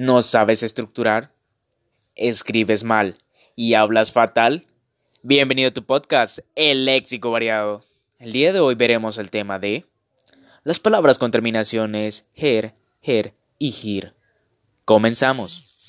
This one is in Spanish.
¿No sabes estructurar? ¿Escribes mal y hablas fatal? Bienvenido a tu podcast, El Léxico Variado. El día de hoy veremos el tema de las palabras con terminaciones her, her y gir. Comenzamos.